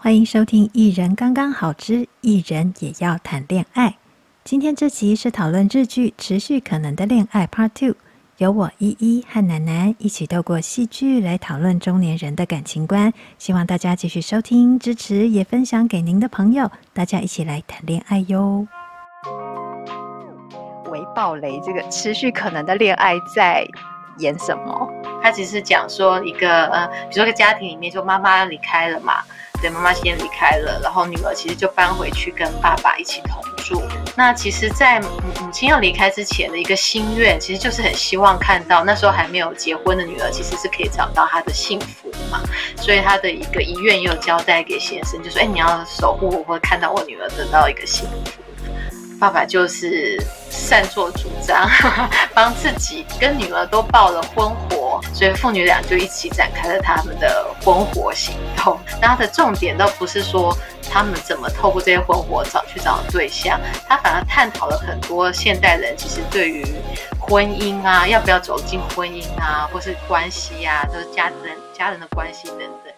欢迎收听《一人刚刚好之一人也要谈恋爱》。今天这集是讨论日剧《持续可能的恋爱》Part Two，由我依依和楠楠一起透过戏剧来讨论中年人的感情观。希望大家继续收听、支持，也分享给您的朋友，大家一起来谈恋爱哟。微暴雷，这个持续可能的恋爱在演什么？他其实是讲说一个呃，比如说一个家庭里面，就妈妈离开了嘛，对，妈妈先离开了，然后女儿其实就搬回去跟爸爸一起同住。那其实，在母母亲要离开之前的一个心愿，其实就是很希望看到那时候还没有结婚的女儿，其实是可以找到她的幸福嘛。所以她的一个遗愿也有交代给先生，就说：“哎，你要守护我，会看到我女儿得到一个幸福。”爸爸就是擅作主张，帮自己跟女儿都报了婚活，所以父女俩就一起展开了他们的婚活行动。那他的重点倒不是说他们怎么透过这些婚活找去找对象，他反而探讨了很多现代人其实对于婚姻啊，要不要走进婚姻啊，或是关系啊，都是家人家人的关系等等，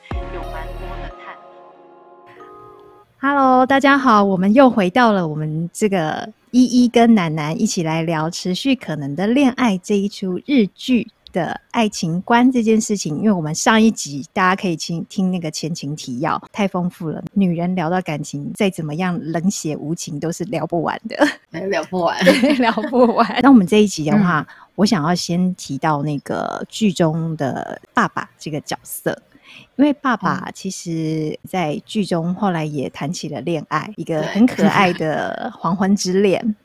Hello，大家好，我们又回到了我们这个依依跟楠楠一起来聊持续可能的恋爱这一出日剧的爱情观这件事情。因为我们上一集大家可以听听那个前情提要，太丰富了。女人聊到感情，再怎么样冷血无情，都是聊不完的，聊不完，聊不完。那我们这一集的话，嗯、我想要先提到那个剧中的爸爸这个角色。因为爸爸其实，在剧中后来也谈起了恋爱，一个很可 爱的黄昏之恋。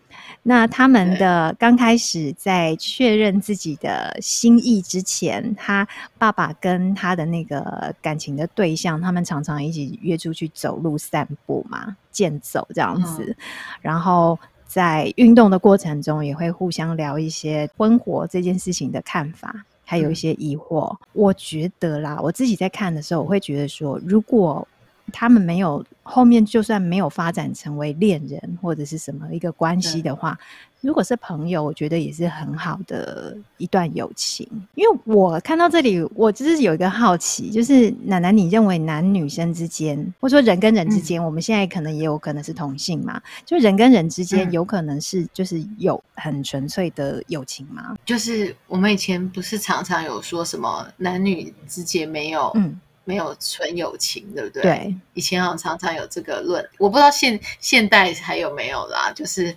那他们的刚开始在确认自己的心意之前，他爸爸跟他的那个感情的对象，他们常常一起约出去走路散步嘛，健走这样子。然后在运动的过程中，也会互相聊一些婚活这件事情的看法。还有一些疑惑，嗯、我觉得啦，我自己在看的时候，我会觉得说，如果他们没有后面，就算没有发展成为恋人或者是什么一个关系的话。如果是朋友，我觉得也是很好的一段友情。因为我看到这里，我就是有一个好奇，就是奶奶，你认为男女生之间，或者说人跟人之间，嗯、我们现在可能也有可能是同性嘛？就人跟人之间，有可能是就是有很纯粹的友情吗？就是我们以前不是常常有说什么男女之间没有嗯没有纯友情，对不对？对，以前好像常常有这个论，我不知道现现代还有没有啦，就是。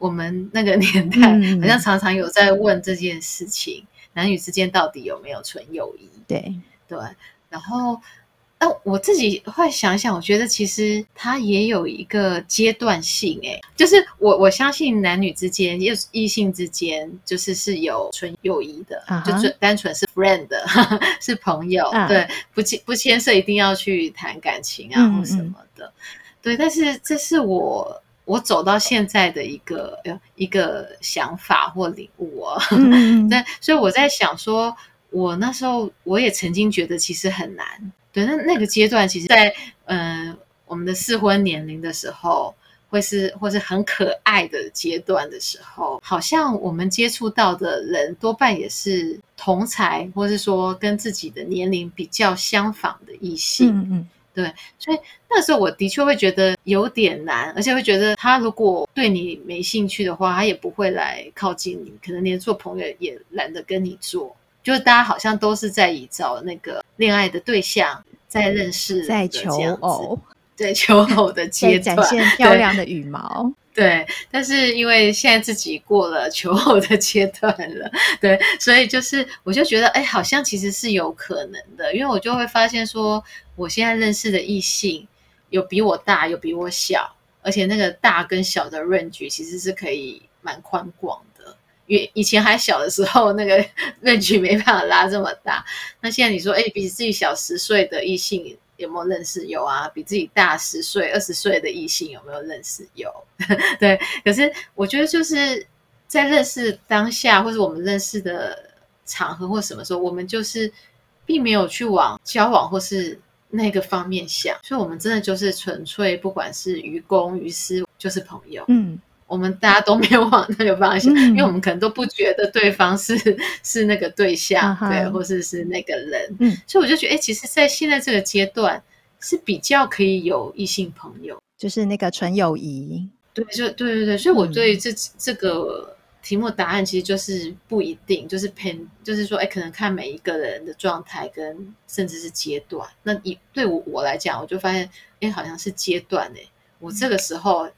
我们那个年代好像常常有在问这件事情，嗯、男女之间到底有没有纯友谊？对对，然后，那我自己会想想，我觉得其实它也有一个阶段性，诶，就是我我相信男女之间，又异性之间，就是是有纯友谊的，uh huh. 就单纯是 friend 的，是朋友，uh huh. 对，不牵不牵涉一定要去谈感情啊或什么的，嗯嗯对，但是这是我。我走到现在的一个一个想法或领悟哦，嗯、对，所以我在想说，我那时候我也曾经觉得其实很难，对，那那个阶段，其实在，在嗯我们的适婚年龄的时候，会是或是很可爱的阶段的时候，好像我们接触到的人多半也是同才，或是说跟自己的年龄比较相仿的异性。嗯嗯对，所以那时候我的确会觉得有点难，而且会觉得他如果对你没兴趣的话，他也不会来靠近你，可能连做朋友也懒得跟你做。就是大家好像都是在以找那个恋爱的对象，在认识，在求偶，对求偶的 阶段，展现漂亮的羽毛。对，但是因为现在自己过了求偶的阶段了，对，所以就是我就觉得，哎，好像其实是有可能的，因为我就会发现说，我现在认识的异性有比我大，有比我小，而且那个大跟小的 range 其实是可以蛮宽广的。因为以前还小的时候，那个 认识没办法拉这么大，那现在你说，哎，比自己小十岁的异性。有没有认识？有啊，比自己大十岁、二十岁的异性有没有认识？有，对。可是我觉得就是在认识当下，或者我们认识的场合或什么时候，我们就是并没有去往交往或是那个方面想，所以我们真的就是纯粹，不管是于公于私，就是朋友。嗯，我们大家都没有往那个方向，嗯、因为我们可能都不觉得对方是是那个对象，啊、对，或是是那个人。嗯，所以我就觉得，哎，其实，在现在这个阶段，是比较可以有异性朋友，就是那个纯友谊。对，就对对对，所以我对这、嗯、这个题目答案其实就是不一定，就是偏，就是说，哎，可能看每一个人的状态跟甚至是阶段。那以对我我来讲，我就发现，哎，好像是阶段哎，我这个时候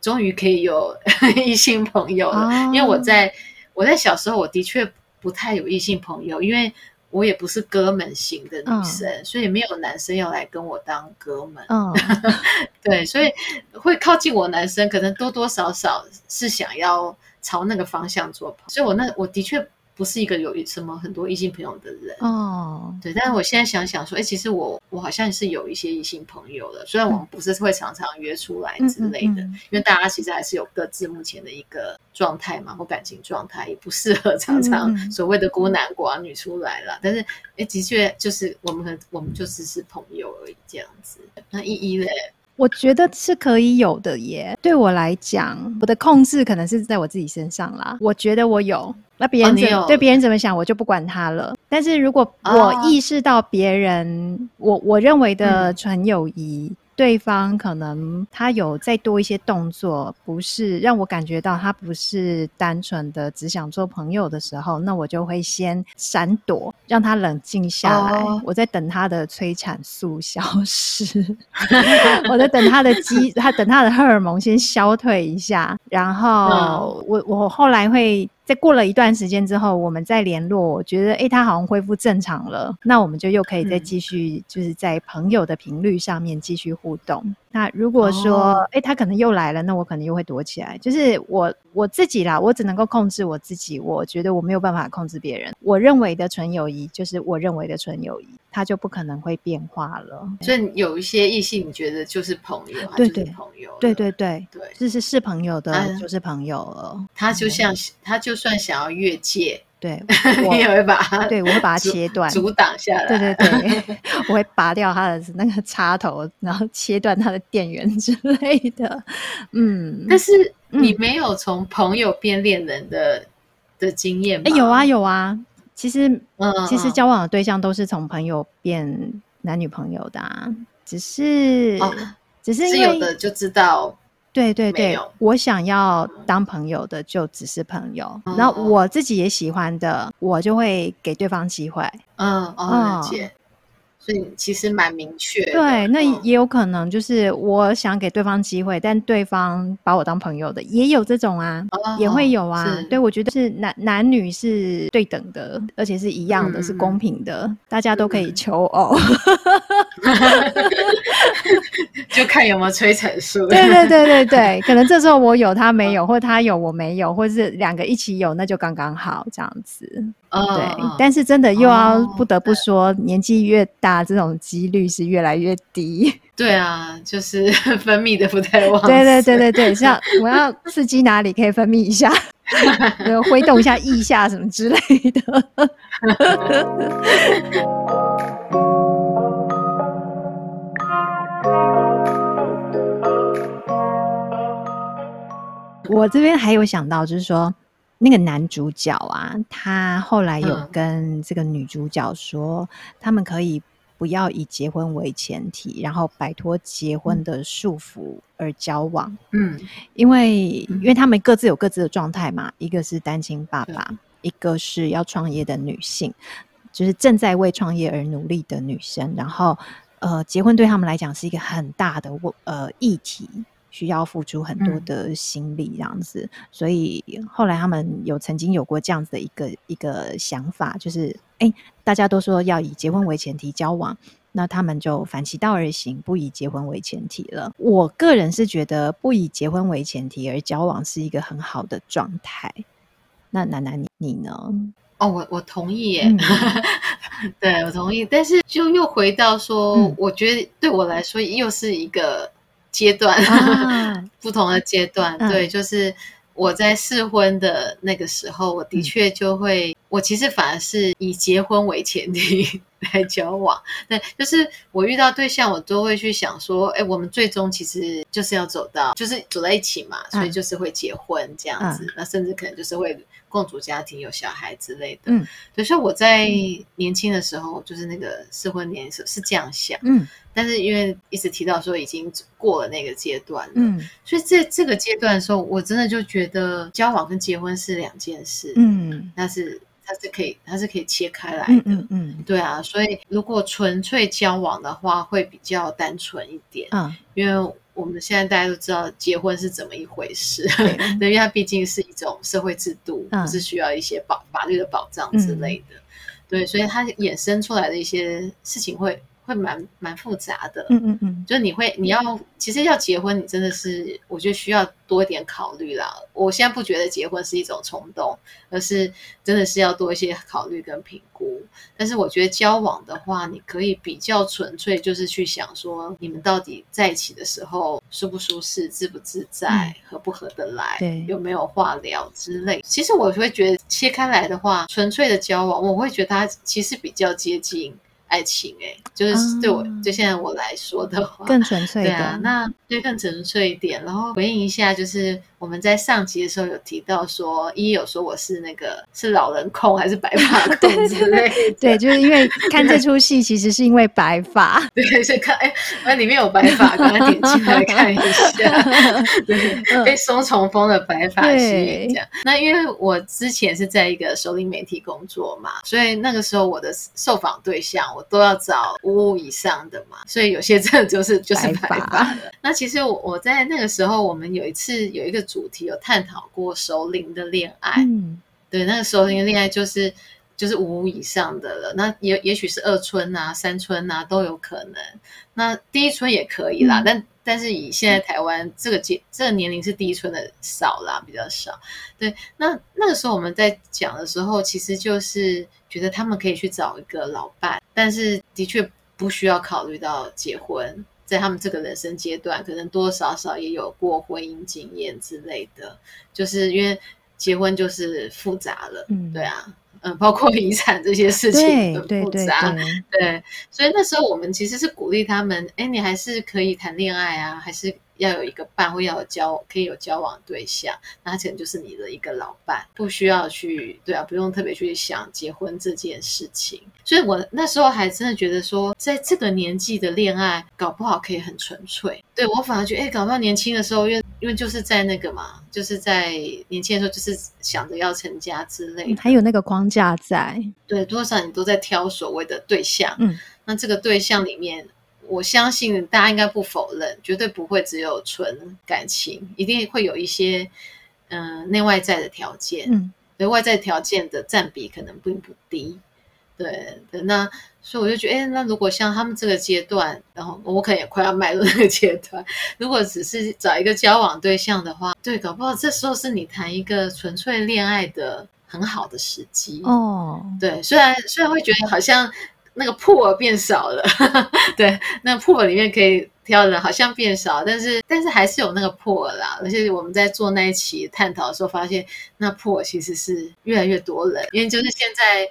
终于可以有 异性朋友了，哦、因为我在我在小时候，我的确不太有异性朋友，因为。我也不是哥们型的女生，嗯、所以没有男生要来跟我当哥们。嗯，对，所以会靠近我男生，可能多多少少是想要朝那个方向做朋友。所以我那我的确。不是一个有什么很多异性朋友的人哦，对。但是我现在想想说，哎，其实我我好像是有一些异性朋友的，虽然我们不是会常常约出来之类的，嗯嗯嗯、因为大家其实还是有各自目前的一个状态嘛，或感情状态，也不适合常常所谓的孤男寡女出来了。但是，哎，的确就是我们和我们就只是朋友而已这样子。那依依嘞？我觉得是可以有的耶。对我来讲，我的控制可能是在我自己身上啦。我觉得我有，那别人怎么、哦、对别人怎么想，我就不管他了。但是如果我意识到别人，哦、我我认为的纯友谊。嗯对方可能他有再多一些动作，不是让我感觉到他不是单纯的只想做朋友的时候，那我就会先闪躲，让他冷静下来。Oh. 我在等他的催产素消失，我在等他的激，他等他的荷尔蒙先消退一下，然后我我后来会。在过了一段时间之后，我们再联络，我觉得哎，他好像恢复正常了，那我们就又可以再继续，就是在朋友的频率上面继续互动。嗯、那如果说哎、哦，他可能又来了，那我可能又会躲起来。就是我我自己啦，我只能够控制我自己。我觉得我没有办法控制别人。我认为的纯友谊，就是我认为的纯友谊，它就不可能会变化了。所以有一些异性，你觉得就是朋友，对对朋友，对对对对，就是是朋友的，就是朋友了。嗯、他就像他就。算想要越界，对，我也会把它，对，我会把它切断，阻挡下来。对对对，我会拔掉它的那个插头，然后切断它的电源之类的。嗯，但是你没有从朋友变恋人的、嗯、的经验吗？欸？有啊有啊，其实嗯，其实交往的对象都是从朋友变男女朋友的啊，只是、哦、只是因为有的就知道。对对对，我想要当朋友的就只是朋友，然后我自己也喜欢的，我就会给对方机会。嗯哦。所以其实蛮明确。对，那也有可能就是我想给对方机会，但对方把我当朋友的也有这种啊，也会有啊。对，我觉得是男男女是对等的，而且是一样的，是公平的，大家都可以求偶。就看有没有催产素。对对对对对，可能这时候我有他没有，或他有我没有，或是两个一起有，那就刚刚好这样子。哦、对，但是真的又要不得不说，哦、年纪越大，这种几率是越来越低。对啊，就是 分泌的不太旺。对对对对对，像我要刺激哪里可以分泌一下，挥动一下腋下什么之类的。我这边还有想到，就是说那个男主角啊，他后来有跟这个女主角说，嗯、他们可以不要以结婚为前提，然后摆脱结婚的束缚而交往。嗯，因为因为他们各自有各自的状态嘛，一个是单亲爸爸，一个是要创业的女性，就是正在为创业而努力的女生。然后，呃，结婚对他们来讲是一个很大的呃议题。需要付出很多的心力，这样子，嗯、所以后来他们有曾经有过这样子的一个一个想法，就是，哎、欸，大家都说要以结婚为前提交往，那他们就反其道而行，不以结婚为前提了。我个人是觉得，不以结婚为前提而交往是一个很好的状态。那楠楠你你呢？哦，我我同意耶，嗯、对我同意，但是就又回到说，嗯、我觉得对我来说又是一个。阶段，啊、不同的阶段，嗯、对，就是我在试婚的那个时候，我的确就会我其实反而是以结婚为前提来交往。对，就是我遇到对象，我都会去想说，哎，我们最终其实就是要走到，就是走在一起嘛，所以就是会结婚这样子。嗯、那甚至可能就是会共组家庭、有小孩之类的。嗯，所以我在年轻的时候，就是那个适婚年龄时是这样想。嗯，但是因为一直提到说已经过了那个阶段了，嗯，所以在这个阶段的时候，我真的就觉得交往跟结婚是两件事。嗯，但是。它是可以，它是可以切开来的，嗯嗯，嗯，对啊，所以如果纯粹交往的话，会比较单纯一点，嗯，因为我们现在大家都知道结婚是怎么一回事，对，因为它毕竟是一种社会制度，嗯，是需要一些保法律的保障之类的，嗯，对，所以它衍生出来的一些事情会。会蛮蛮复杂的，嗯嗯嗯，就是你会你要其实要结婚，你真的是我觉得需要多一点考虑啦。我现在不觉得结婚是一种冲动，而是真的是要多一些考虑跟评估。但是我觉得交往的话，你可以比较纯粹，就是去想说你们到底在一起的时候舒不舒适、自不自在、嗯、合不合得来，对，有没有话聊之类。其实我会觉得切开来的话，纯粹的交往，我会觉得它其实比较接近。爱情哎、欸，就是对我，嗯、就现在我来说的话，更纯粹的。对啊，那对更纯粹一点。然后回应一下，就是我们在上集的时候有提到说，一有说我是那个是老人控还是白发控 之类的。对，就是因为看这出戏，其实是因为白发。对，所以看哎，那里面有白发，刚刚点进来看一下。对，被双重风的白发吸引这样。那因为我之前是在一个首领媒体工作嘛，所以那个时候我的受访对象我。都要找五五以上的嘛，所以有些真的就是就是白发的。那其实我我在那个时候，我们有一次有一个主题有探讨过熟龄的恋爱，嗯，对，那个熟龄的恋爱就是就是五五以上的了。那也也许是二春啊、三春啊都有可能。那第一春也可以啦，嗯、但但是以现在台湾这个阶这个年龄是第一春的少啦，比较少。对，那那个时候我们在讲的时候，其实就是。觉得他们可以去找一个老伴，但是的确不需要考虑到结婚，在他们这个人生阶段，可能多多少少也有过婚姻经验之类的。就是因为结婚就是复杂了，嗯，对啊，嗯，包括遗产这些事情很复杂，对，对，对，对，所以那时候我们其实是鼓励他们，哎，你还是可以谈恋爱啊，还是。要有一个伴，或要有交，可以有交往对象，那他可能就是你的一个老伴，不需要去，对啊，不用特别去想结婚这件事情。所以我那时候还真的觉得说，在这个年纪的恋爱，搞不好可以很纯粹。对，我反而觉得，哎，搞不好年轻的时候，因为因为就是在那个嘛，就是在年轻的时候，就是想着要成家之类的，还有那个框架在。对，多少你都在挑所谓的对象。嗯，那这个对象里面。我相信大家应该不否认，绝对不会只有纯感情，一定会有一些嗯、呃、内外在的条件，嗯，对外在条件的占比可能并不低，对对，那所以我就觉得，哎，那如果像他们这个阶段，然后我可能也快要迈入那个阶段，如果只是找一个交往对象的话，对，搞不好这时候是你谈一个纯粹恋爱的很好的时机哦，对，虽然虽然会觉得好像。那个破儿变少了，对，那个破儿里面可以挑的人好像变少，但是但是还是有那个破儿啦。而且我们在做那一期探讨的时候，发现那破儿其实是越来越多人，因为就是现在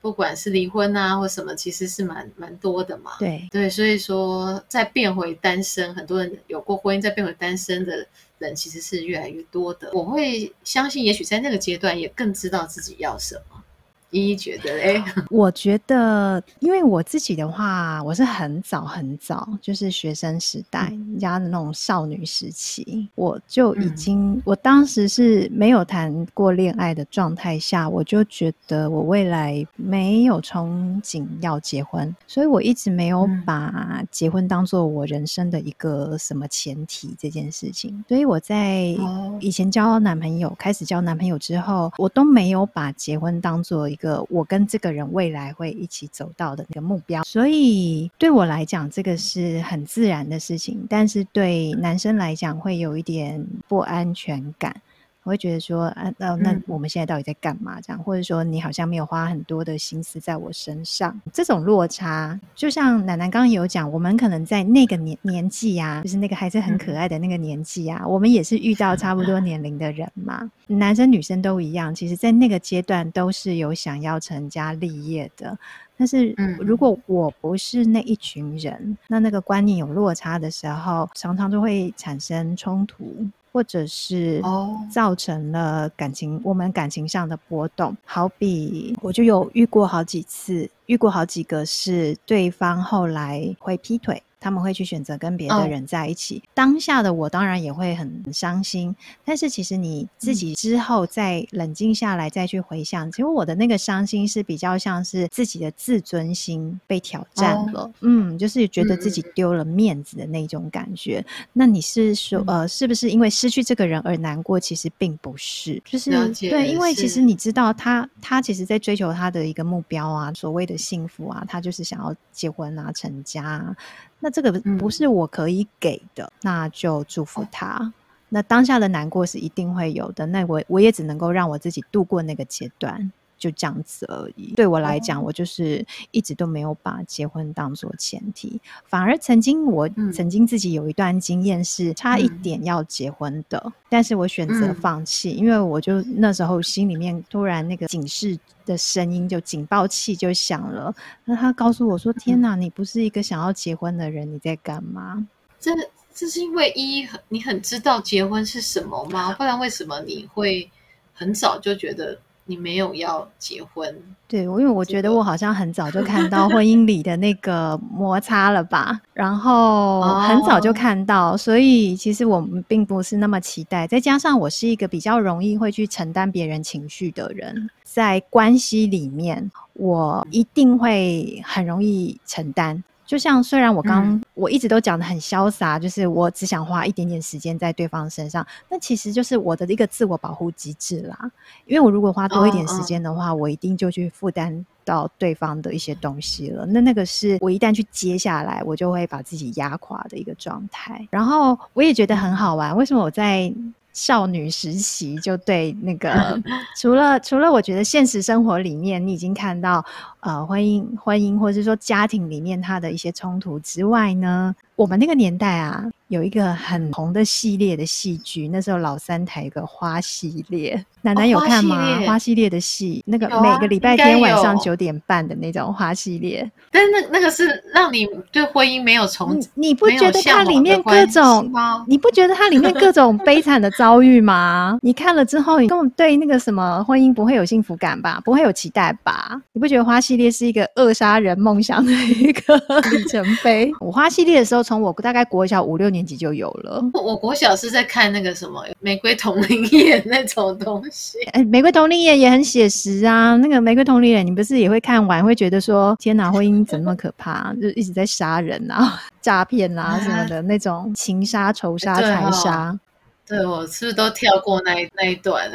不管是离婚啊或什么，其实是蛮蛮多的嘛。对对，所以说再变回单身，很多人有过婚姻再变回单身的人其实是越来越多的。我会相信，也许在那个阶段也更知道自己要什么。依依觉得哎，我觉得，因为我自己的话，我是很早很早，就是学生时代加的那种少女时期，我就已经，嗯、我当时是没有谈过恋爱的状态下，我就觉得我未来没有憧憬要结婚，所以我一直没有把结婚当做我人生的一个什么前提这件事情。所以我在以前交男朋友，开始交男朋友之后，我都没有把结婚当做一个我跟这个人未来会一起走到的那个目标，所以对我来讲，这个是很自然的事情。但是对男生来讲，会有一点不安全感。我会觉得说，啊，那那我们现在到底在干嘛？这样，或者说你好像没有花很多的心思在我身上，这种落差，就像奶奶刚刚有讲，我们可能在那个年年纪啊，就是那个还是很可爱的那个年纪啊，我们也是遇到差不多年龄的人嘛，男生女生都一样，其实，在那个阶段都是有想要成家立业的。但是，如果我不是那一群人，嗯、那那个观念有落差的时候，常常就会产生冲突，或者是造成了感情、哦、我们感情上的波动。好比我就有遇过好几次，遇过好几个是对方后来会劈腿。他们会去选择跟别的人在一起。Oh. 当下的我当然也会很伤心，但是其实你自己之后再冷静下来再去回想，嗯、其实我的那个伤心是比较像是自己的自尊心被挑战了，oh. 嗯，就是觉得自己丢了面子的那种感觉。嗯、那你是说，呃，是不是因为失去这个人而难过？其实并不是，就是对，因为其实你知道他，他其实在追求他的一个目标啊，所谓的幸福啊，他就是想要结婚啊，成家啊。那这个不是我可以给的，嗯、那就祝福他。哦、那当下的难过是一定会有的，那我我也只能够让我自己度过那个阶段，就这样子而已。对我来讲，哦、我就是一直都没有把结婚当做前提，反而曾经我曾经自己有一段经验是差一点要结婚的，嗯、但是我选择放弃，嗯、因为我就那时候心里面突然那个警示的声音就警报器就响了，那他告诉我说：“天哪，你不是一个想要结婚的人，你在干嘛？”这这是因为一你很知道结婚是什么吗？不然为什么你会很早就觉得？你没有要结婚，对，因为我觉得我好像很早就看到婚姻里的那个摩擦了吧，然后很早就看到，所以其实我们并不是那么期待。再加上我是一个比较容易会去承担别人情绪的人，在关系里面，我一定会很容易承担。就像虽然我刚、嗯、我一直都讲的很潇洒，就是我只想花一点点时间在对方身上，那其实就是我的一个自我保护机制啦。因为我如果花多一点时间的话，哦哦、我一定就去负担到对方的一些东西了。那那个是我一旦去接下来，我就会把自己压垮的一个状态。然后我也觉得很好玩，为什么我在？少女时期就对那个，除了除了我觉得现实生活里面你已经看到呃婚姻婚姻或者是说家庭里面它的一些冲突之外呢，我们那个年代啊。有一个很红的系列的戏剧，那时候老三台有个花系列，奶奶有看吗？哦、花，系列的戏，那个每个礼拜天晚上九点半的那种花系列。但是那那个是让你对婚姻没有从你，你不觉得它里面各种？你不觉得它里面各种悲惨的遭遇吗？你看了之后，你根本对那个什么婚姻不会有幸福感吧？不会有期待吧？你不觉得花系列是一个扼杀人梦想的一个里程碑？我花系列的时候，从我大概国小五六年。级就有了。我国小是在看那个什么《玫瑰同林眼》那种东西。哎，《玫瑰同林眼》也很写实啊。那个《玫瑰同林眼》，你不是也会看完会觉得说：“天哪，婚姻怎么那么可怕？就一直在杀人啊、诈骗啊什么的那种情杀、仇杀、财杀。”对，我是不是都跳过那一那一段？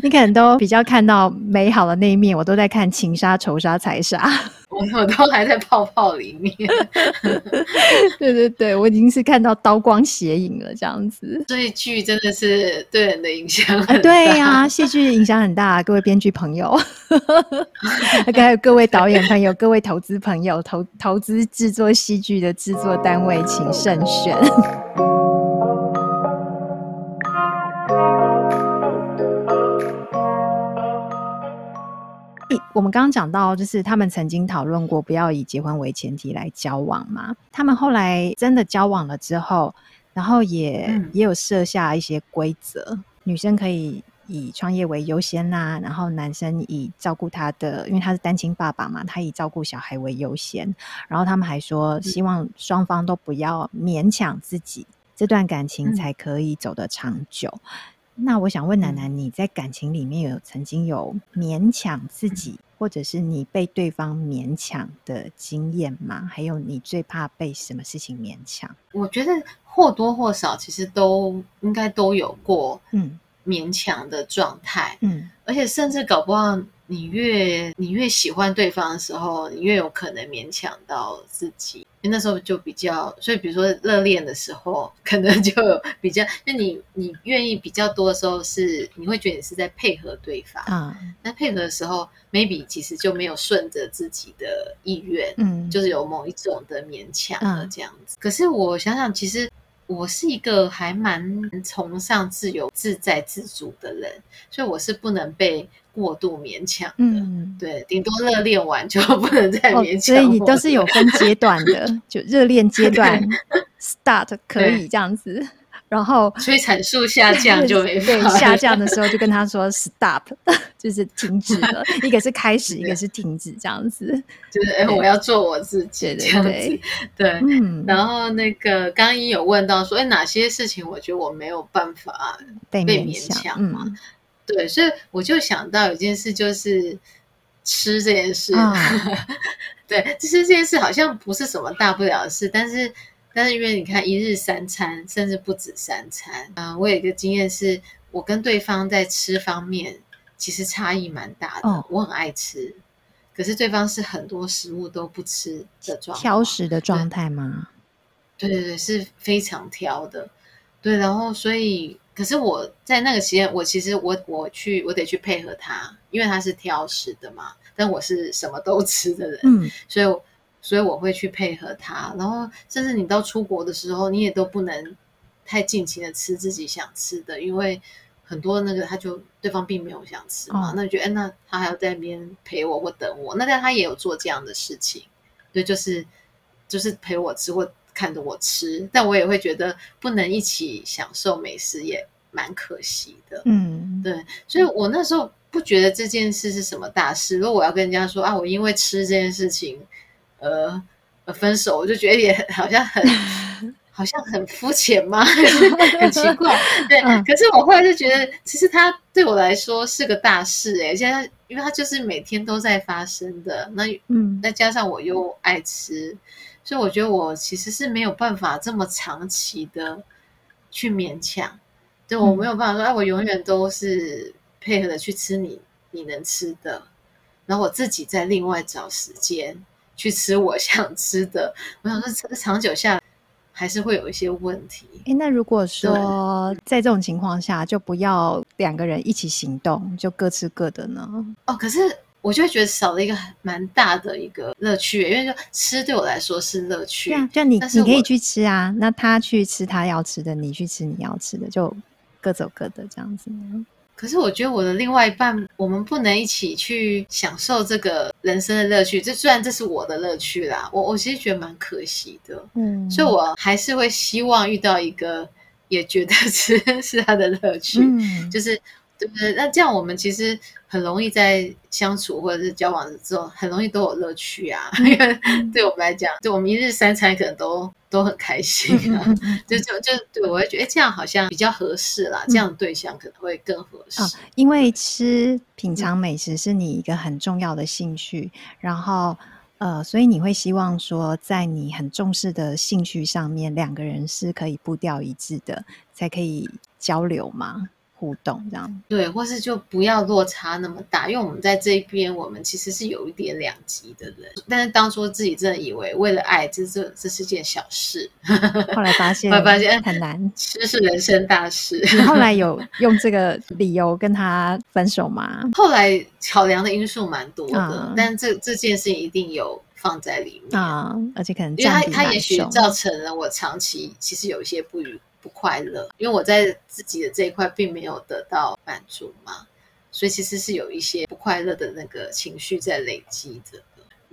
你可能都比较看到美好的那一面，我都在看情杀、仇杀、财杀。我我都还在泡泡里面。对对对，我已经是看到刀光血影了，这样子。所以剧真的是对人的影响很大。对呀、啊，戏剧影响很大，各位编剧朋友，还有各位导演朋友、各位投资朋友、投投资制作戏剧的制作单位，请慎选。我们刚刚讲到，就是他们曾经讨论过不要以结婚为前提来交往嘛。他们后来真的交往了之后，然后也、嗯、也有设下一些规则，女生可以以创业为优先呐、啊，然后男生以照顾他的，因为他是单亲爸爸嘛，他以照顾小孩为优先。然后他们还说，希望双方都不要勉强自己，这段感情才可以走得长久。嗯那我想问奶奶，你在感情里面有曾经有勉强自己，或者是你被对方勉强的经验吗？还有你最怕被什么事情勉强？我觉得或多或少其实都应该都有过，嗯，勉强的状态，嗯，而且甚至搞不好你越你越喜欢对方的时候，你越有可能勉强到自己。那时候就比较，所以比如说热恋的时候，可能就比较，那你你愿意比较多的时候是，是你会觉得你是在配合对方啊。那配合的时候，maybe 其实就没有顺着自己的意愿，嗯，就是有某一种的勉强的这样子。嗯、可是我想想，其实。我是一个还蛮崇尚自由自在自主的人，所以我是不能被过度勉强的。嗯，对，顶多热恋完就不能再勉强。哦。所以你都是有分阶段的，就热恋阶段 start 可以这样子。然后催产素下降就没 对，下降的时候就跟他说 stop，就是停止了。一个是开始，一个是停止，这样子。就是哎，我要做我自己这样子。对，嗯。然后那个刚刚有问到说，哎，哪些事情我觉得我没有办法被勉强嘛？嗯、对，所以我就想到一件事，就是吃这件事。哦、对，其实这件事好像不是什么大不了的事，但是。但是因为你看一日三餐，甚至不止三餐，嗯、呃，我有一个经验是，我跟对方在吃方面其实差异蛮大的。哦、我很爱吃，可是对方是很多食物都不吃的状态，挑食的状态吗？对对对，是非常挑的。对，然后所以，可是我在那个时间，我其实我我去我得去配合他，因为他是挑食的嘛，但我是什么都吃的人，嗯，所以。所以我会去配合他，然后甚至你到出国的时候，你也都不能太尽情的吃自己想吃的，因为很多那个他就对方并没有想吃嘛，哦、那你觉得，哎，那他还要在那边陪我或等我，那但他也有做这样的事情，对，就是就是陪我吃或看着我吃，但我也会觉得不能一起享受美食也蛮可惜的，嗯，对，所以我那时候不觉得这件事是什么大事，如果我要跟人家说啊，我因为吃这件事情。呃，分手我就觉得也好像很，好像很肤浅吗，很奇怪。对，嗯、可是我后来就觉得，其实它对我来说是个大事哎、欸。现在，因为它就是每天都在发生的，那嗯，再加上我又爱吃，所以我觉得我其实是没有办法这么长期的去勉强。对，我没有办法说，哎、嗯啊，我永远都是配合的去吃你你能吃的，然后我自己再另外找时间。去吃我想吃的，我想说长久下来还是会有一些问题。哎，那如果说在这种情况下，就不要两个人一起行动，就各吃各的呢？哦，可是我就会觉得少了一个蛮大的一个乐趣，因为就吃对我来说是乐趣。对啊，就你你可以去吃啊，那他去吃他要吃的，你去吃你要吃的，就各走各的这样子。可是我觉得我的另外一半，我们不能一起去享受这个人生的乐趣。这虽然这是我的乐趣啦，我我其实觉得蛮可惜的。嗯，所以我还是会希望遇到一个也觉得 是是他的乐趣，嗯、就是。对不对？那这样我们其实很容易在相处或者是交往之后，很容易都有乐趣啊。因为对我们来讲，就我们一日三餐可能都都很开心 啊。就就就对我会觉得，哎，这样好像比较合适啦。这样的对象可能会更合适。因为吃品尝美食是你一个很重要的兴趣，然后呃，所以你会希望说，在你很重视的兴趣上面，两个人是可以步调一致的，才可以交流吗？互动这样对，或是就不要落差那么大，因为我们在这一边，我们其实是有一点两极的人。但是当初自己真的以为为了爱，这这这是件小事，后来发现，后来发现很难，这是人生大事。你后来有用这个理由跟他分手吗？后来考量的因素蛮多的，嗯、但这这件事情一定有放在里面啊、嗯，而且可能因为他他也许造成了我长期其实有一些不愉。不快乐，因为我在自己的这一块并没有得到满足嘛，所以其实是有一些不快乐的那个情绪在累积着。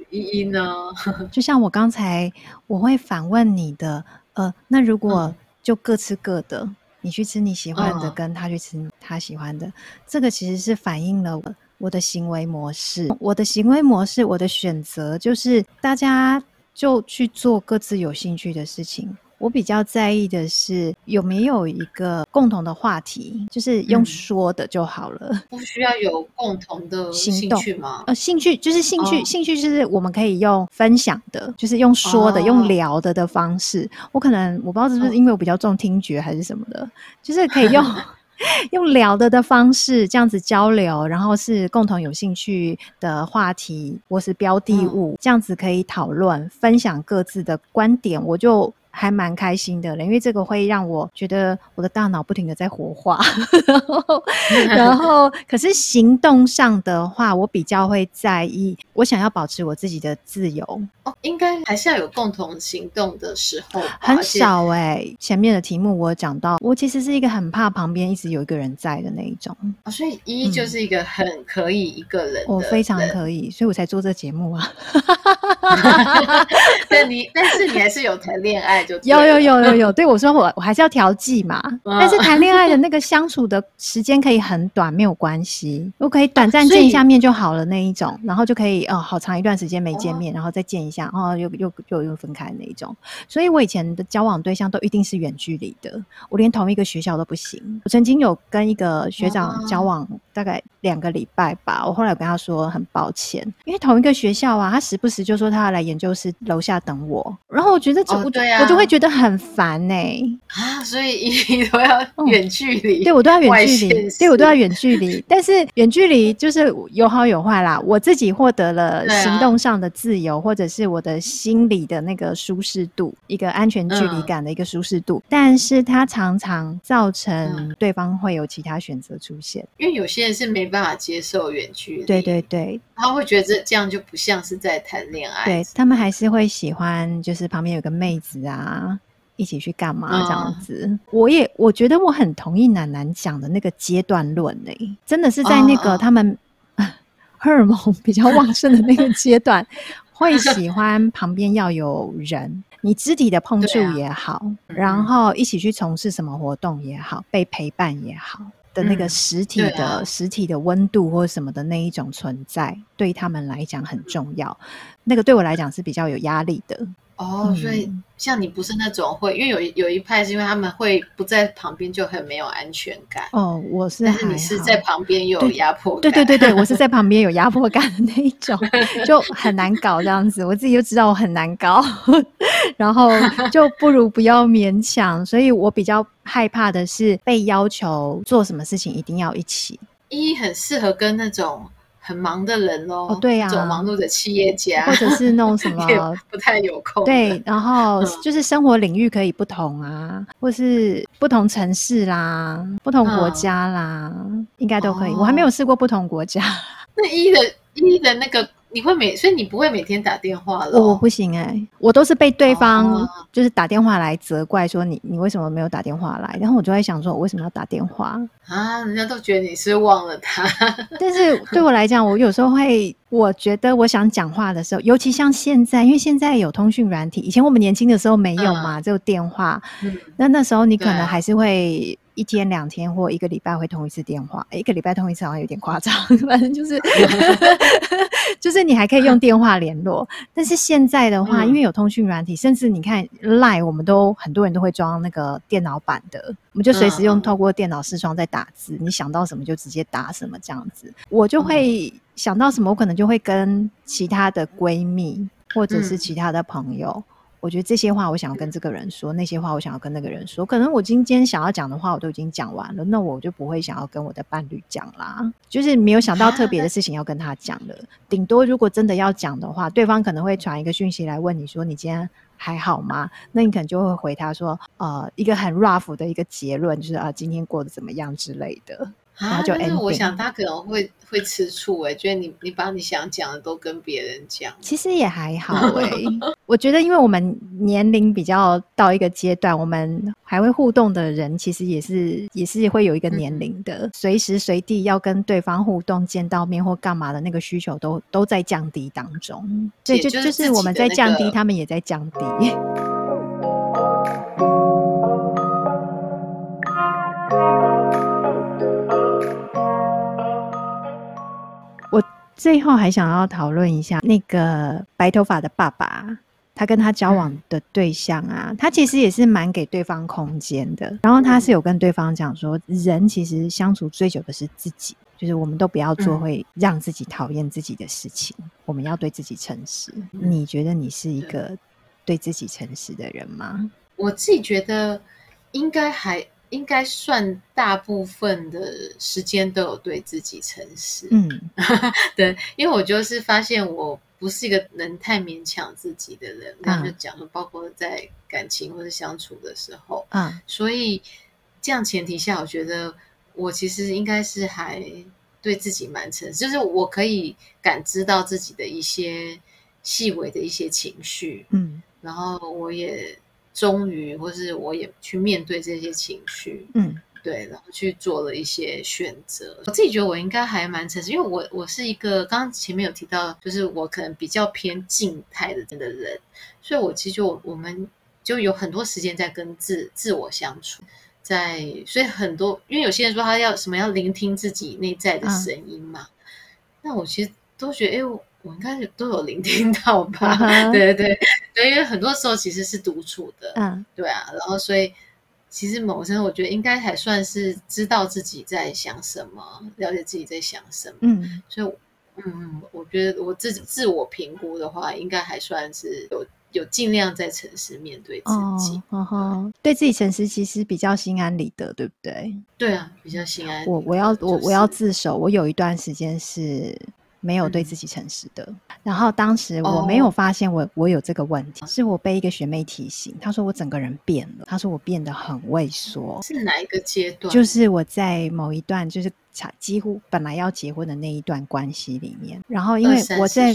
依依呢？就像我刚才我会反问你的，呃，那如果就各吃各的，嗯、你去吃你喜欢的，跟他去吃他喜欢的，嗯、这个其实是反映了我的行为模式，我的行为模式，我的选择就是大家就去做各自有兴趣的事情。我比较在意的是有没有一个共同的话题，就是用说的就好了，嗯、不需要有共同的兴趣吗？呃，兴趣就是兴趣，哦、兴趣就是我们可以用分享的，就是用说的、哦、用聊的的方式。我可能我不知道是不是因为我比较重听觉还是什么的，就是可以用 用聊的的方式这样子交流，然后是共同有兴趣的话题或是标的物，嗯、这样子可以讨论分享各自的观点，我就。还蛮开心的了，因为这个会让我觉得我的大脑不停的在活化，然后，然后可是行动上的话，我比较会在意，我想要保持我自己的自由。哦，应该还是要有共同行动的时候，很少哎、欸。前面的题目我讲到，我其实是一个很怕旁边一直有一个人在的那一种。哦，所以一就是一个很可以一个人，人，我非常可以，所以我才做这节目啊。但你但是你还是有谈恋爱。有有有有有，对我说我我还是要调剂嘛，但是谈恋爱的那个相处的时间可以很短，没有关系，我可以短暂见一下面就好了那一种，然后就可以哦，好长一段时间没见面，然后再见一下，然后，又又又又分开那一种。所以我以前的交往对象都一定是远距离的，我连同一个学校都不行。我曾经有跟一个学长交往大概两个礼拜吧，我后来有跟他说很抱歉，因为同一个学校啊，他时不时就说他要来研究室楼下等我，然后我觉得这不对啊。就会觉得很烦呢、欸、啊，所以 一都要远距离、嗯，对我都要远距离，对我都要远距离。但是远距离就是有好有坏啦。我自己获得了行动上的自由，啊、或者是我的心理的那个舒适度，一个安全距离感的一个舒适度。嗯、但是它常常造成对方会有其他选择出现，因为有些人是没办法接受远距离，对对对，他会觉得这这样就不像是在谈恋爱，对他们还是会喜欢，就是旁边有个妹子啊。啊，一起去干嘛这样子？嗯、我也我觉得我很同意楠楠讲的那个阶段论诶，真的是在那个他们、哦、荷尔蒙比较旺盛的那个阶段，会喜欢旁边要有人，你肢体的碰触也好，啊、然后一起去从事什么活动也好，被陪伴也好的那个实体的、实体的温度或什么的那一种存在，对他们来讲很重要。那个对我来讲是比较有压力的。哦，所以像你不是那种会，因为有有一派是因为他们会不在旁边就很没有安全感。哦，我是，但是你是在旁边有压迫感。对对对对，我是在旁边有压迫感的那一种，就很难搞这样子。我自己就知道我很难搞，然后就不如不要勉强。所以我比较害怕的是被要求做什么事情一定要一起。一很适合跟那种。很忙的人哦，哦对呀、啊，这种忙碌的企业家，或者是那种什 么不太有空。对，然后就是生活领域可以不同啊，嗯、或是不同城市啦，不同国家啦，嗯、应该都可以。哦、我还没有试过不同国家。那一的一的那个。你会每，所以你不会每天打电话了？我不行哎、欸，我都是被对方就是打电话来责怪说你你为什么没有打电话来，然后我就在想说我为什么要打电话啊？人家都觉得你是忘了他，但是对我来讲，我有时候会，我觉得我想讲话的时候，尤其像现在，因为现在有通讯软体，以前我们年轻的时候没有嘛，只有、嗯、电话，嗯、那那时候你可能还是会。一天两天或一个礼拜会通一次电话，一个礼拜通一次好像有点夸张，反正就是 就是你还可以用电话联络。但是现在的话，嗯、因为有通讯软体，甚至你看 Line，我们都很多人都会装那个电脑版的，我们就随时用透过电脑视窗在打字，嗯、你想到什么就直接打什么这样子。我就会想到什么，我可能就会跟其他的闺蜜或者是其他的朋友。嗯我觉得这些话我想要跟这个人说，那些话我想要跟那个人说。可能我今天想要讲的话我都已经讲完了，那我就不会想要跟我的伴侣讲啦。就是没有想到特别的事情要跟他讲了。顶多如果真的要讲的话，对方可能会传一个讯息来问你说：“你今天还好吗？”那你可能就会回他说：“呃，一个很 rough 的一个结论，就是啊，今天过得怎么样之类的。”然后就 ending。但是我想他可能会会吃醋哎，觉得你你把你想讲的都跟别人讲，其实也还好哎。我觉得，因为我们年龄比较到一个阶段，我们还会互动的人，其实也是也是会有一个年龄的，随时随地要跟对方互动、见到面或干嘛的那个需求都都在降低当中。对，就就是我们在降低，他们也在降低。最后还想要讨论一下那个白头发的爸爸，他跟他交往的对象啊，嗯、他其实也是蛮给对方空间的。然后他是有跟对方讲说，人其实相处最久的是自己，就是我们都不要做会让自己讨厌自己的事情，嗯、我们要对自己诚实。嗯、你觉得你是一个对自己诚实的人吗？我自己觉得应该还。应该算大部分的时间都有对自己诚实。嗯，对，因为我就是发现我不是一个能太勉强自己的人，那、嗯、就讲说，包括在感情或者相处的时候，嗯，所以这样前提下，我觉得我其实应该是还对自己蛮诚实，就是我可以感知到自己的一些细微的一些情绪，嗯，然后我也。终于，或是我也去面对这些情绪，嗯，对，然后去做了一些选择。我自己觉得我应该还蛮诚实，因为我我是一个刚刚前面有提到，就是我可能比较偏静态的的人，所以我其实就我们就有很多时间在跟自自我相处，在所以很多，因为有些人说他要什么要聆听自己内在的声音嘛，嗯、那我其实都觉得，哎，我我应该都有聆听到吧？嗯、对对对。对，因为很多时候其实是独处的，嗯，对啊，然后所以其实某个程度，我觉得应该还算是知道自己在想什么，了解自己在想什么，嗯，所以，嗯，我觉得我自己自我评估的话，应该还算是有有尽量在诚实面对自己，哦，哦对，对自己诚实，其实比较心安理得，对不对？对啊，比较心安。我我要我我要自首，我有一段时间是。没有对自己诚实的，嗯、然后当时我没有发现我、哦、我有这个问题，是我被一个学妹提醒，她说我整个人变了，她说我变得很畏缩。是哪一个阶段？就是我在某一段就是。几乎本来要结婚的那一段关系里面，然后因为我在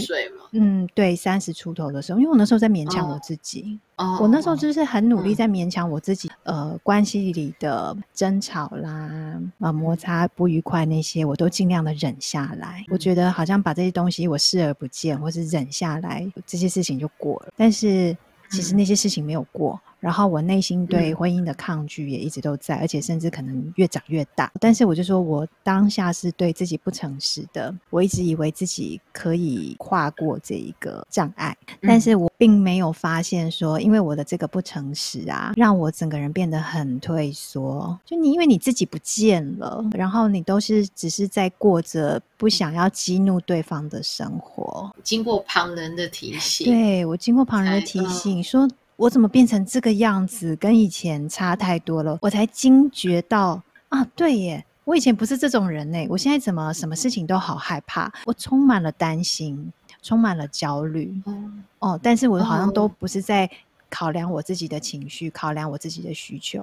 嗯对三十出头的时候，因为我那时候在勉强我自己，哦、我那时候就是很努力在勉强我自己，嗯、呃，关系里的争吵啦、呃摩擦不愉快那些，我都尽量的忍下来。嗯、我觉得好像把这些东西我视而不见，或是忍下来，这些事情就过了。但是其实那些事情没有过。然后我内心对婚姻的抗拒也一直都在，嗯、而且甚至可能越长越大。但是我就说，我当下是对自己不诚实的。我一直以为自己可以跨过这一个障碍，嗯、但是我并没有发现说，因为我的这个不诚实啊，让我整个人变得很退缩。就你因为你自己不见了，然后你都是只是在过着不想要激怒对方的生活。经过旁人的提醒，对，我经过旁人的提醒说。我怎么变成这个样子？跟以前差太多了，我才惊觉到啊，对耶，我以前不是这种人呢。我现在怎么什么事情都好害怕？我充满了担心，充满了焦虑。嗯、哦，但是我好像都不是在考量我自己的情绪，考量我自己的需求。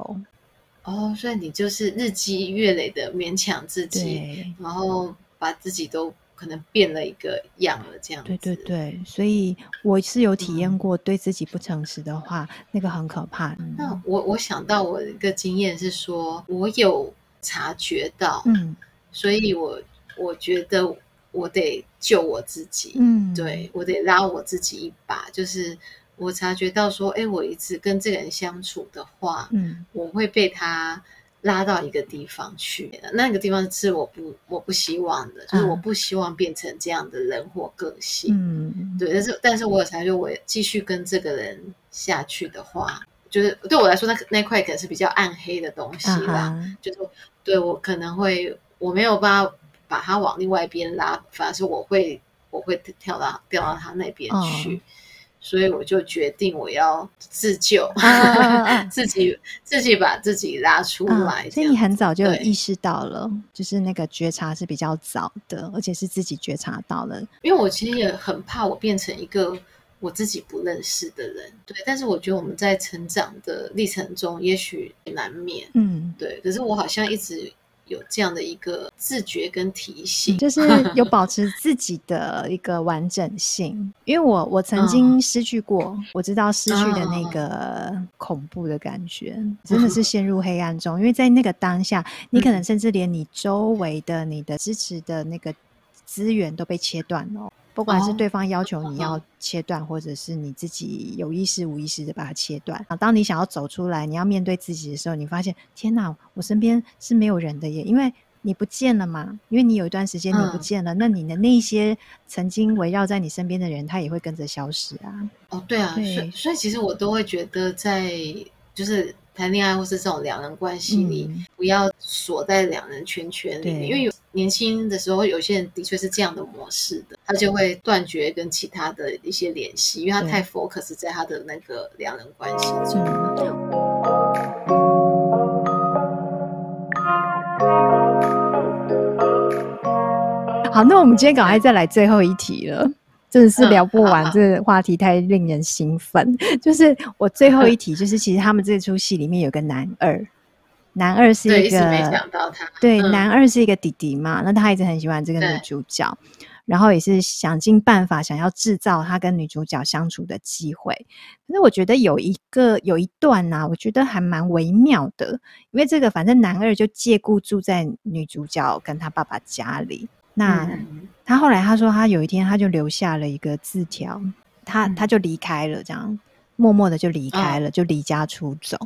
哦，所以你就是日积月累的勉强自己，然后把自己都。可能变了一个样了，这样子。对对对，所以我是有体验过，对自己不诚实的话，嗯、那个很可怕。嗯、那我我想到我的一个经验是说，我有察觉到，嗯，所以我我觉得我得救我自己，嗯，对，我得拉我自己一把，就是我察觉到说，哎，我一直跟这个人相处的话，嗯，我会被他。拉到一个地方去，那个地方是我不我不希望的，就是我不希望变成这样的人或个性。嗯，对，但是但是我有察觉我继续跟这个人下去的话，就是对我来说，那那块可能是比较暗黑的东西吧。Uh. 就是对我可能会我没有办法把他往另外一边拉，反而是我会我会跳到掉到他那边去。Uh. 所以我就决定我要自救，自己自己把自己拉出来，啊。所以你很早就有意识到了，就是那个觉察是比较早的，而且是自己觉察到了。因为我其实也很怕我变成一个我自己不认识的人，对。但是我觉得我们在成长的历程中，也许难免，嗯，对。可是我好像一直。有这样的一个自觉跟提醒，就是有保持自己的一个完整性。因为我我曾经失去过，嗯、我知道失去的那个恐怖的感觉，嗯、真的是陷入黑暗中。因为在那个当下，你可能甚至连你周围的、你的支持的那个资源都被切断了。不管是对方要求你要切断，哦、或者是你自己有意识无意识的把它切断。啊，当你想要走出来，你要面对自己的时候，你发现天哪，我身边是没有人的耶，因为你不见了嘛。因为你有一段时间你不见了，嗯、那你的那些曾经围绕在你身边的人，他也会跟着消失啊。哦，对啊，对，所以所以其实我都会觉得在就是。谈恋爱或是这种两人关系里，嗯、不要锁在两人圈圈里面，因为有年轻的时候，有些人的确是这样的模式的，他就会断绝跟其他的一些联系，因为他太 focus 在他的那个两人关系中。好，那我们今天赶快再来最后一题了，真的是聊不完，嗯、这个话题太令人兴奋。就是我最后一题，就是其实他们这出戏里面有个男二，男二是一个，没想到他，对，嗯、男二是一个弟弟嘛，那他一直很喜欢这个女主角。然后也是想尽办法想要制造他跟女主角相处的机会，可是我觉得有一个有一段呢、啊，我觉得还蛮微妙的，因为这个反正男二就借故住在女主角跟他爸爸家里，那、嗯、他后来他说他有一天他就留下了一个字条，他他就离开了，这样默默的就离开了，就离家出走。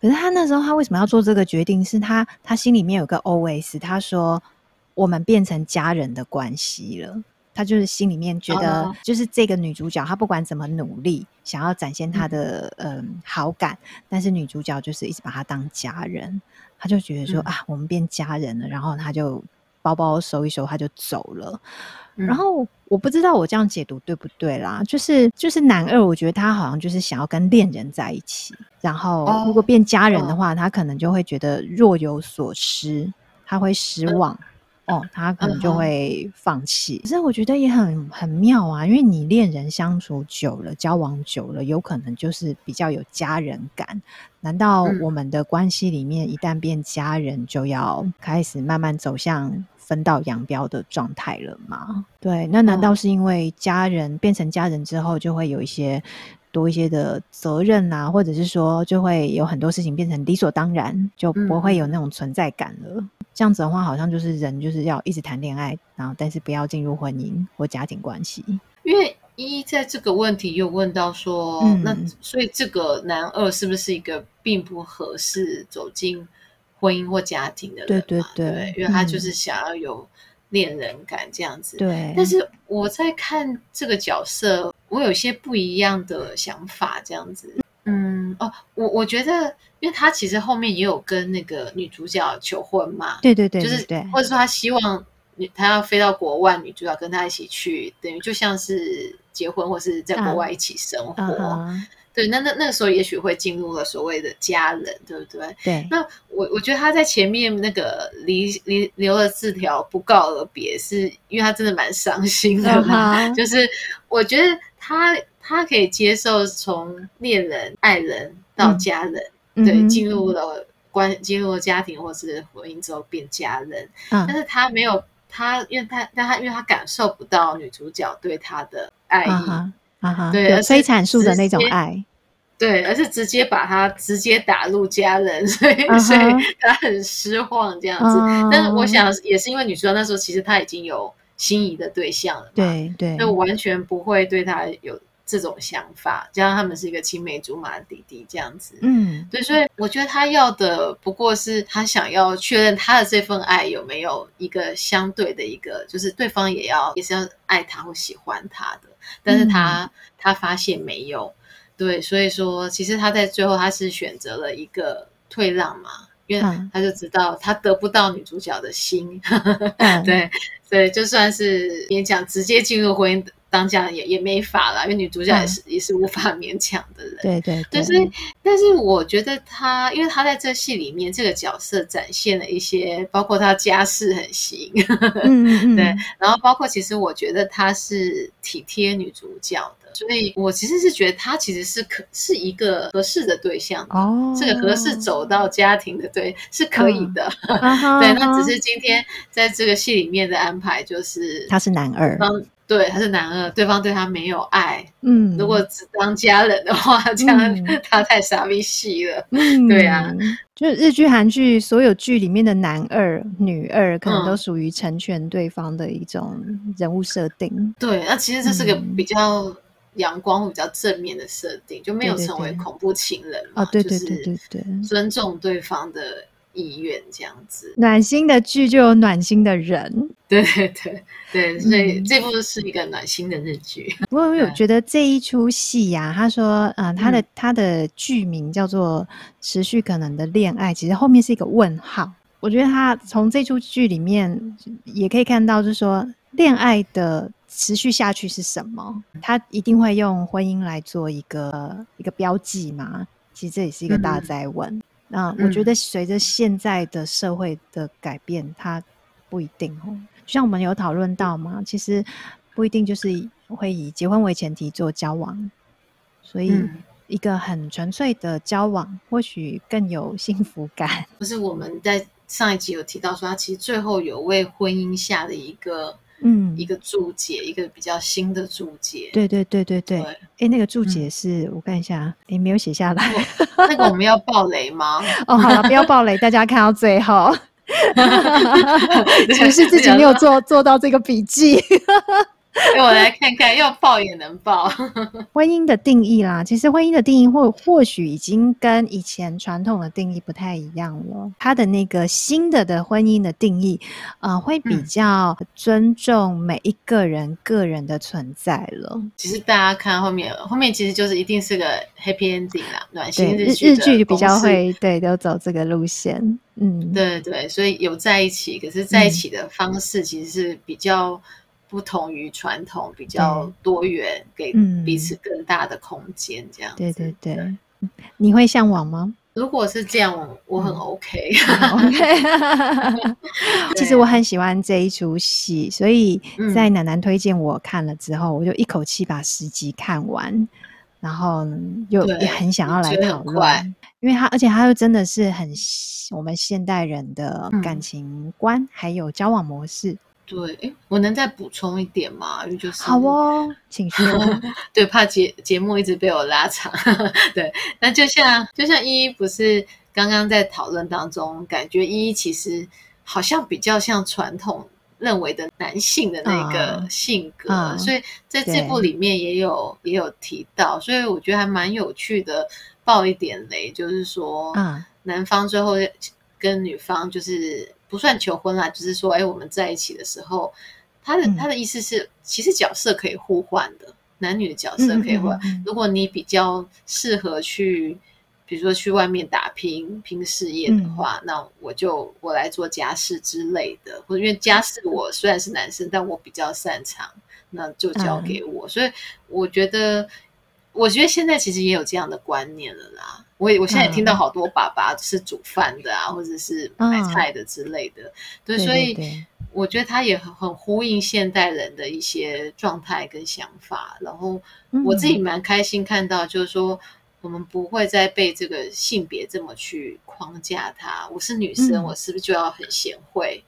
可是他那时候他为什么要做这个决定？是他他心里面有个 OS，他说。我们变成家人的关系了，他就是心里面觉得，就是这个女主角，她不管怎么努力，想要展现她的嗯、呃、好感，但是女主角就是一直把她当家人，他就觉得说、嗯、啊，我们变家人了，然后他就包包收一收，他就走了。嗯、然后我不知道我这样解读对不对啦，就是就是男二，我觉得他好像就是想要跟恋人在一起，然后如果变家人的话，他可能就会觉得若有所失，他会失望。嗯哦，他可能就会放弃。可是我觉得也很很妙啊，因为你恋人相处久了，交往久了，有可能就是比较有家人感。难道我们的关系里面一旦变家人，就要开始慢慢走向分道扬镳的状态了吗？对，那难道是因为家人变成家人之后，就会有一些多一些的责任啊，或者是说就会有很多事情变成理所当然，就不会有那种存在感了？这样子的话，好像就是人就是要一直谈恋爱，然后但是不要进入婚姻或家庭关系。因为一在这个问题又问到说，嗯、那所以这个男二是不是一个并不合适走进婚姻或家庭的人？对对对，对，因为他就是想要有恋人感这样子。对，但是我在看这个角色，我有些不一样的想法，这样子。嗯哦，我我觉得，因为他其实后面也有跟那个女主角求婚嘛，对对对，就是对，或者说他希望女他要飞到国外，女主角跟他一起去，等于就像是结婚或是在国外一起生活。Uh, 对，那那那个时候也许会进入了所谓的家人，对不对？对。那我我觉得他在前面那个离离留了字条不告而别，是因为他真的蛮伤心的嘛。Uh huh. 就是我觉得他。他可以接受从恋人、爱人到家人，嗯、对，进入了关，进入了家庭或是婚姻之后变家人。嗯、但是他没有他，因为他，但他因为他感受不到女主角对他的爱意，啊哈对，非阐述的那种爱，对，而是直接把他直接打入家人，所以，所以他很失望这样子。啊、但是我想也是因为女主角那时候其实他已经有心仪的对象了嘛，对对，就完全不会对他有。这种想法，加上他们是一个青梅竹马的弟弟这样子，嗯，对，所以我觉得他要的不过是他想要确认他的这份爱有没有一个相对的一个，就是对方也要也是要爱他或喜欢他的，但是他、嗯、他发现没有，对，所以说其实他在最后他是选择了一个退让嘛，因为他就知道他得不到女主角的心，嗯、对，所以就算是勉强直接进入婚姻的。当家人也也没法了，因为女主角也是、嗯、也是无法勉强的人。对对对，所以但是我觉得她，因为她在这戏里面这个角色展现了一些，包括她家世很行，嗯嗯 对，然后包括其实我觉得她是体贴女主角的，所以我其实是觉得他其实是可是一个合适的对象哦，这个合适走到家庭的对是可以的，嗯、对，那只是今天在这个戏里面的安排就是他是男二。对，他是男二，对方对他没有爱。嗯，如果只当家人的话，这样 他太傻逼戏了。嗯，对啊，就是日剧、韩剧所有剧里面的男二、女二，可能都属于成全对方的一种人物设定。嗯、对，那其实这是个比较阳光、比较正面的设定，就没有成为恐怖情人嘛。对对对对对对，尊重对方的。意愿这样子，暖心的剧就有暖心的人，对对对对，所以这部是一个暖心的日剧。不过我有觉得这一出戏呀，他说，呃，他的他的剧名叫做《持续可能的恋爱》，其实后面是一个问号。我觉得他从这出剧里面也可以看到，就是说恋爱的持续下去是什么？他一定会用婚姻来做一个一个标记吗？其实这也是一个大哉问。嗯那我觉得随着现在的社会的改变，它不一定哦。就像我们有讨论到嘛，其实不一定就是会以结婚为前提做交往，所以一个很纯粹的交往，或许更有幸福感。不是我们在上一集有提到说，他其实最后有为婚姻下的一个。嗯，一个注解，一个比较新的注解。对对对对对。哎、欸，那个注解是、嗯、我看一下，哎、欸，没有写下来。那个我们要爆雷吗？哦，好了，不要爆雷，大家看到最后。只是自己没有做做到这个笔记。让 我来看看，要报也能报。婚姻的定义啦，其实婚姻的定义或或许已经跟以前传统的定义不太一样了。他的那个新的的婚姻的定义，呃，会比较尊重每一个人个人的存在了。其实大家看后面，后面其实就是一定是个 happy ending 啦，暖心日剧。日剧比较会对，都走这个路线。嗯，对对，所以有在一起，可是在一起的方式其实是比较。不同于传统，比较多元，给彼此更大的空间，这样子。对对对，对，你会向往吗？如果是这样，我很 OK。嗯、OK，其实我很喜欢这一出戏，所以在奶奶推荐我看了之后，我就一口气把十集看完，然后又也很想要来讨论，因为他而且他又真的是很我们现代人的感情观，嗯、还有交往模式。对，哎，我能再补充一点吗？就是好哦，请说。对，怕节节目一直被我拉长。对，那就像就像依依不是刚刚在讨论当中，感觉依依其实好像比较像传统认为的男性的那个性格，嗯嗯、所以在这部里面也有也有提到，所以我觉得还蛮有趣的。爆一点雷，就是说，嗯，男方最后跟女方就是。不算求婚啦，只、就是说，哎，我们在一起的时候，他的、嗯、他的意思是，其实角色可以互换的，男女的角色可以换。嗯嗯嗯、如果你比较适合去，比如说去外面打拼拼事业的话，嗯、那我就我来做家事之类的，或者因为家事我虽然是男生，但我比较擅长，那就交给我。嗯、所以我觉得，我觉得现在其实也有这样的观念了啦。我我现在也听到好多爸爸是煮饭的啊，嗯、或者是买菜的之类的，嗯、对，所以我觉得他也很很呼应现代人的一些状态跟想法。然后我自己蛮开心看到，就是说我们不会再被这个性别这么去框架他。我是女生，嗯、我是不是就要很贤惠？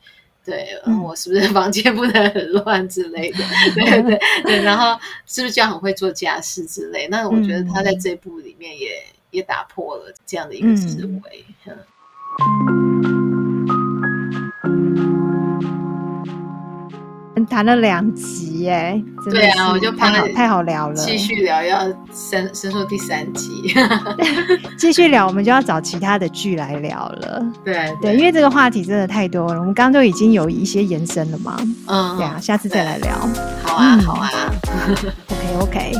对，嗯、我是不是房间不能很乱之类的？对对对，然后是不是就要很会做家事之类？那我觉得他在这部里面也。也打破了这样的一个思维。嗯，谈了两集耶，对啊，我就怕太好太好聊了，继续聊要深深入第三集，继续聊我们就要找其他的剧来聊了。对对，对，因为这个话题真的太多了，我们刚刚都已经有一些延伸了嘛。嗯，对啊，下次再来聊。好啊，好啊。OK OK，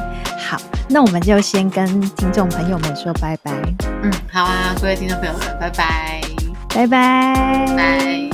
好。那我们就先跟听众朋友们说拜拜。嗯，好啊，各位听众朋友们，拜拜，拜拜，拜拜。